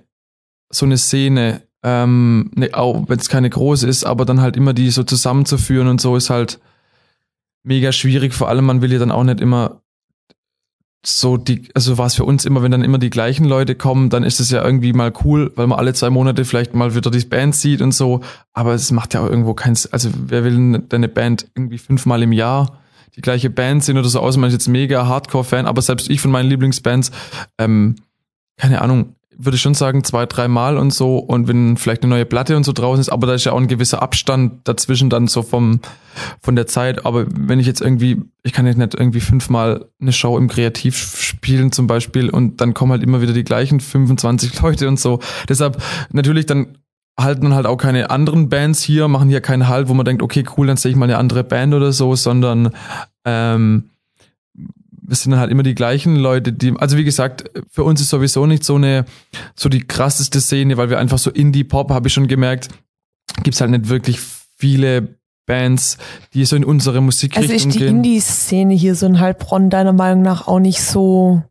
so eine Szene, ähm, ne, auch wenn es keine große ist, aber dann halt immer die so zusammenzuführen und so ist halt mega schwierig. Vor allem, man will ja dann auch nicht immer so die, also war es für uns immer, wenn dann immer die gleichen Leute kommen, dann ist es ja irgendwie mal cool, weil man alle zwei Monate vielleicht mal wieder die Band sieht und so. Aber es macht ja auch irgendwo keins, also wer will denn eine Band irgendwie fünfmal im Jahr die gleiche Band sehen oder so aus? Man ist jetzt mega Hardcore-Fan, aber selbst ich von meinen Lieblingsbands, ähm, keine Ahnung, würde ich schon sagen, zwei, dreimal und so. Und wenn vielleicht eine neue Platte und so draußen ist, aber da ist ja auch ein gewisser Abstand dazwischen dann so vom, von der Zeit. Aber wenn ich jetzt irgendwie, ich kann jetzt nicht irgendwie fünfmal eine Show im Kreativ spielen zum Beispiel und dann kommen halt immer wieder die gleichen 25 <laughs> Leute und so. Deshalb natürlich dann halten dann halt auch keine anderen Bands hier, machen hier keinen Halt, wo man denkt, okay, cool, dann sehe ich mal eine andere Band oder so, sondern ähm, es sind halt immer die gleichen Leute, die, also wie gesagt, für uns ist sowieso nicht so eine, so die krasseste Szene, weil wir einfach so Indie-Pop, habe ich schon gemerkt, gibt's halt nicht wirklich viele Bands, die so in unsere gehen. Also ist die Indie-Szene hier so in Heilbronn deiner Meinung nach auch nicht so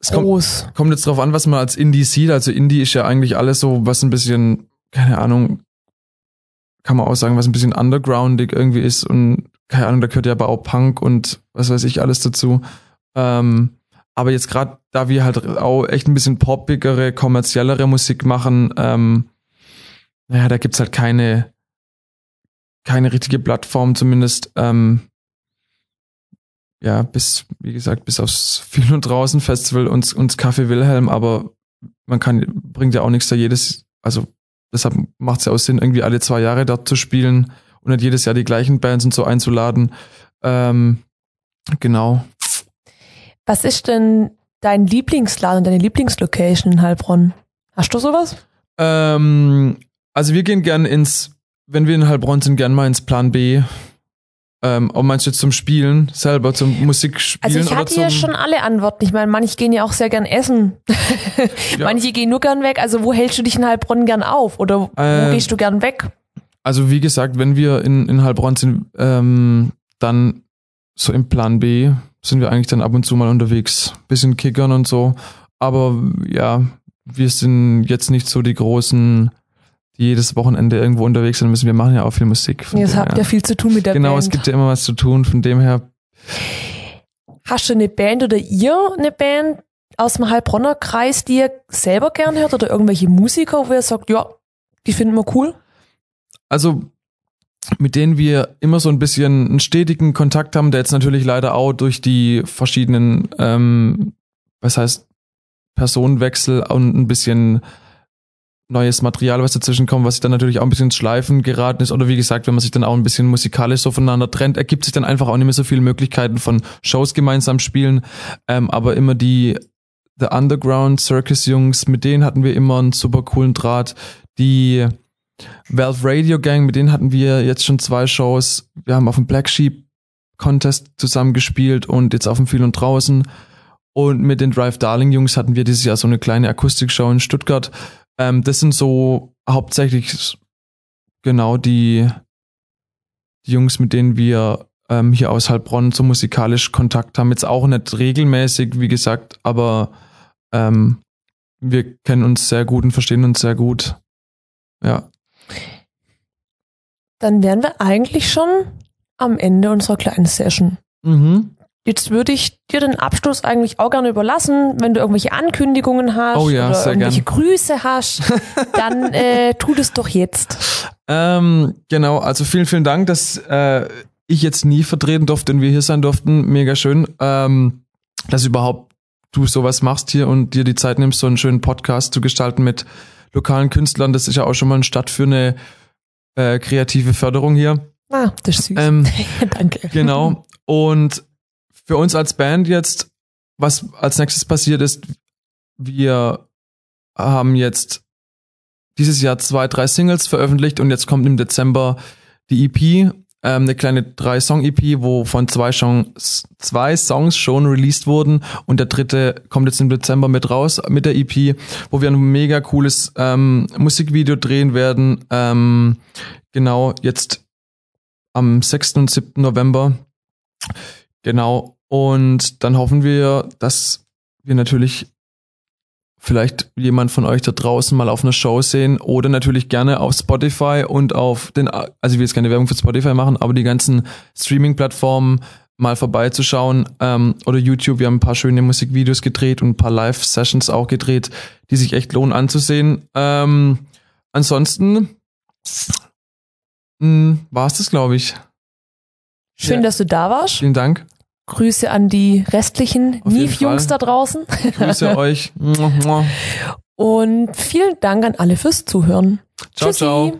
es groß? Kommt, kommt jetzt drauf an, was man als Indie sieht. Also Indie ist ja eigentlich alles so, was ein bisschen, keine Ahnung, kann man auch sagen, was ein bisschen undergroundig irgendwie ist und keine Ahnung, da gehört ja aber auch Punk und was weiß ich alles dazu. Ähm, aber jetzt gerade, da wir halt auch echt ein bisschen poppigere, kommerziellere Musik machen, ähm, naja, da gibt's halt keine, keine richtige Plattform, zumindest, ähm, ja, bis, wie gesagt, bis aufs Viel und Draußen Festival und, und Café Wilhelm, aber man kann, bringt ja auch nichts da jedes, also deshalb macht es ja auch Sinn, irgendwie alle zwei Jahre dort zu spielen und nicht jedes Jahr die gleichen Bands und so einzuladen. Ähm, genau. Was ist denn dein Lieblingsladen, deine Lieblingslocation in Heilbronn? Hast du sowas? Ähm, also wir gehen gern ins, wenn wir in Heilbronn sind, gern mal ins Plan B. Ähm, ob meinst du jetzt zum Spielen selber, zum Musikspielen Also ich hatte ja schon alle Antworten. Ich meine, manche gehen ja auch sehr gern essen. <laughs> Ja. Manche gehen nur gern weg. Also wo hältst du dich in Heilbronn gern auf? Oder wo Äh, gehst du gern weg? Also wie gesagt, wenn wir in, in Heilbronn sind, ähm, dann so im Plan B sind wir eigentlich dann ab und zu mal unterwegs. Bisschen kickern und so. Aber ja, wir sind jetzt nicht so die großen, die jedes Wochenende irgendwo unterwegs sein müssen. Wir machen ja auch viel Musik. Dem habt her. ihr viel zu tun mit der Genau, Band. es gibt ja immer was zu tun. Von dem her, Hast du eine Band oder ihr eine Band aus dem Heilbronner Kreis, die ihr selber gern hört oder irgendwelche Musiker, wo ihr sagt, ja, die finden wir cool? also mit denen wir immer so ein bisschen einen stetigen Kontakt haben, der jetzt natürlich leider auch durch die verschiedenen, ähm, was heißt, Personenwechsel und ein bisschen neues Material, was dazwischen kommt, was sich dann natürlich auch ein bisschen ins Schleifen geraten ist. Oder wie gesagt, wenn man sich dann auch ein bisschen musikalisch so voneinander trennt, ergibt sich dann einfach auch nicht mehr so viele Möglichkeiten von Shows gemeinsam spielen. Ähm, aber immer die The Underground Circus Jungs, mit denen hatten wir immer einen super coolen Draht. Die Valve Radio Gang, mit denen hatten wir jetzt schon zwei Shows. Wir haben auf dem Black Sheep Contest zusammen gespielt und jetzt auf dem Viel und Draußen. Und mit den Drive Darling Jungs hatten wir dieses Jahr so eine kleine Akustikshow in Stuttgart. Ähm, das sind so hauptsächlich genau die, die Jungs, mit denen wir ähm, hier aus Heilbronn so musikalisch Kontakt haben. Jetzt auch nicht regelmäßig, wie gesagt, aber ähm, wir kennen uns sehr gut und verstehen uns sehr gut. Ja. Dann wären wir eigentlich schon am Ende unserer kleinen Session. Mhm. Jetzt würde ich dir den Abschluss eigentlich auch gerne überlassen. Wenn du irgendwelche Ankündigungen hast Oh ja, oder irgendwelche gern. Grüße hast, <laughs> dann äh, tu das doch jetzt. Ähm, genau, also vielen, vielen Dank, dass äh, ich jetzt nie vertreten durfte und wir hier sein durften. Mega schön, ähm, dass überhaupt du sowas machst hier und dir die Zeit nimmst, so einen schönen Podcast zu gestalten mit lokalen Künstlern. Das ist ja auch schon mal ein Start für eine äh, kreative Förderung hier. Ah, das ist süß. Ähm, <laughs> Danke. Genau. Und für uns als Band jetzt, was als nächstes passiert ist, wir haben jetzt dieses Jahr zwei, drei Singles veröffentlicht und jetzt kommt im Dezember die EP, ähm, eine kleine drei-Song-EP, wo von zwei Songs, zwei Songs schon released wurden und der dritte kommt jetzt im Dezember mit raus mit der EP, wo wir ein mega cooles ähm, Musikvideo drehen werden. Ähm, genau, jetzt am 6. und 7. November. Genau. Und dann hoffen wir, dass wir natürlich vielleicht jemand von euch da draußen mal auf einer Show sehen oder natürlich gerne auf Spotify und auf den, also ich will jetzt keine Werbung für Spotify machen, aber die ganzen Streaming-Plattformen mal vorbeizuschauen ähm, oder YouTube. Wir haben ein paar schöne Musikvideos gedreht und ein paar Live-Sessions auch gedreht, die sich echt lohnen anzusehen. Ähm, ansonsten war es das, glaube ich. Schön, Ja. dass du da warst. Vielen Dank. Grüße an die restlichen Neve-Jungs da draußen. Grüße <laughs> euch. Und vielen Dank an alle fürs Zuhören. Ciao, Tschüssi. ciao.